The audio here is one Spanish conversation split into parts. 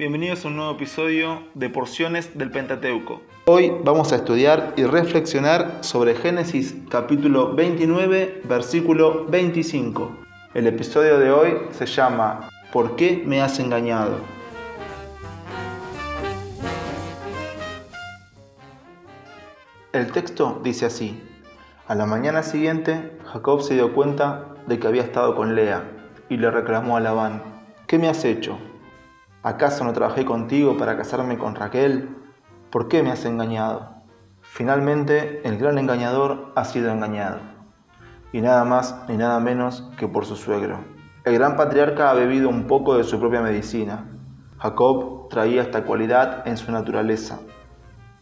bienvenidos a un nuevo episodio de Porciones del Pentateuco. Hoy vamos a estudiar y reflexionar sobre Génesis capítulo 29, versículo 25. El episodio de hoy se llama ¿Por qué me has engañado? El texto dice así. A la mañana siguiente, Jacob se dio cuenta de que había estado con Lea y le reclamó a Labán, ¿qué me has hecho? ¿Acaso no trabajé contigo para casarme con Raquel? ¿Por qué me has engañado? Finalmente, el gran engañador ha sido engañado, y nada más ni nada menos que por su suegro. El gran patriarca ha bebido un poco de su propia medicina. Jacob traía esta cualidad en su naturaleza.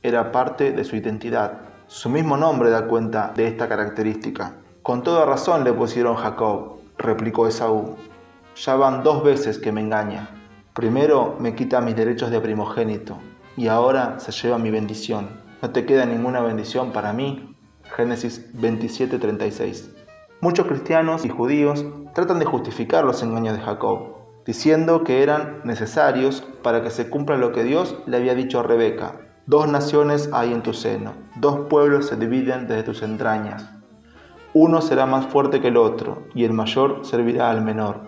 Era parte de su identidad. Su mismo nombre da cuenta de esta característica. Con toda razón le pusieron Jacob, replicó Esaú. Ya van dos veces que me engaña. Primero me quita mis derechos de primogénito y ahora se lleva mi bendición. No te queda ninguna bendición para mí. Génesis 27:36. Muchos cristianos y judíos tratan de justificar los engaños de Jacob, diciendo que eran necesarios para que se cumpla lo que Dios le había dicho a Rebeca. Dos naciones hay en tu seno, dos pueblos se dividen desde tus entrañas. Uno será más fuerte que el otro, y el mayor servirá al menor.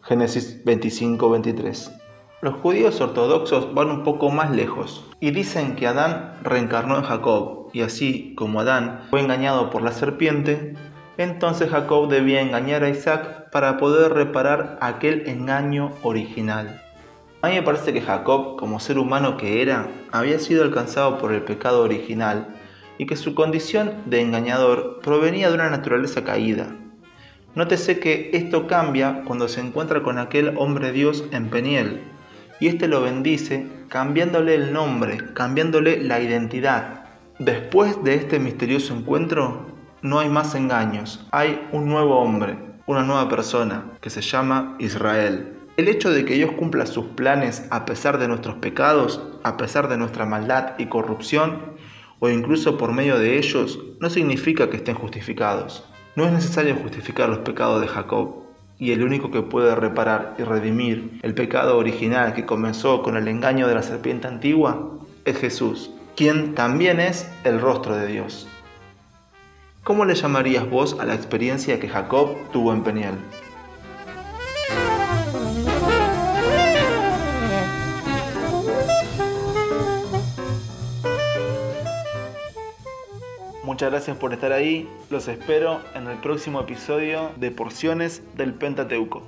Génesis 25:23. Los judíos ortodoxos van un poco más lejos y dicen que Adán reencarnó en Jacob y así como Adán fue engañado por la serpiente, entonces Jacob debía engañar a Isaac para poder reparar aquel engaño original. A mí me parece que Jacob, como ser humano que era, había sido alcanzado por el pecado original y que su condición de engañador provenía de una naturaleza caída. Nótese que esto cambia cuando se encuentra con aquel hombre Dios en Peniel, y éste lo bendice cambiándole el nombre, cambiándole la identidad. Después de este misterioso encuentro, no hay más engaños, hay un nuevo hombre, una nueva persona, que se llama Israel. El hecho de que Dios cumpla sus planes a pesar de nuestros pecados, a pesar de nuestra maldad y corrupción, o incluso por medio de ellos, no significa que estén justificados. No es necesario justificar los pecados de Jacob, y el único que puede reparar y redimir el pecado original que comenzó con el engaño de la serpiente antigua es Jesús, quien también es el rostro de Dios. ¿Cómo le llamarías vos a la experiencia que Jacob tuvo en Peniel? Muchas gracias por estar ahí. Los espero en el próximo episodio de Porciones del Pentateuco.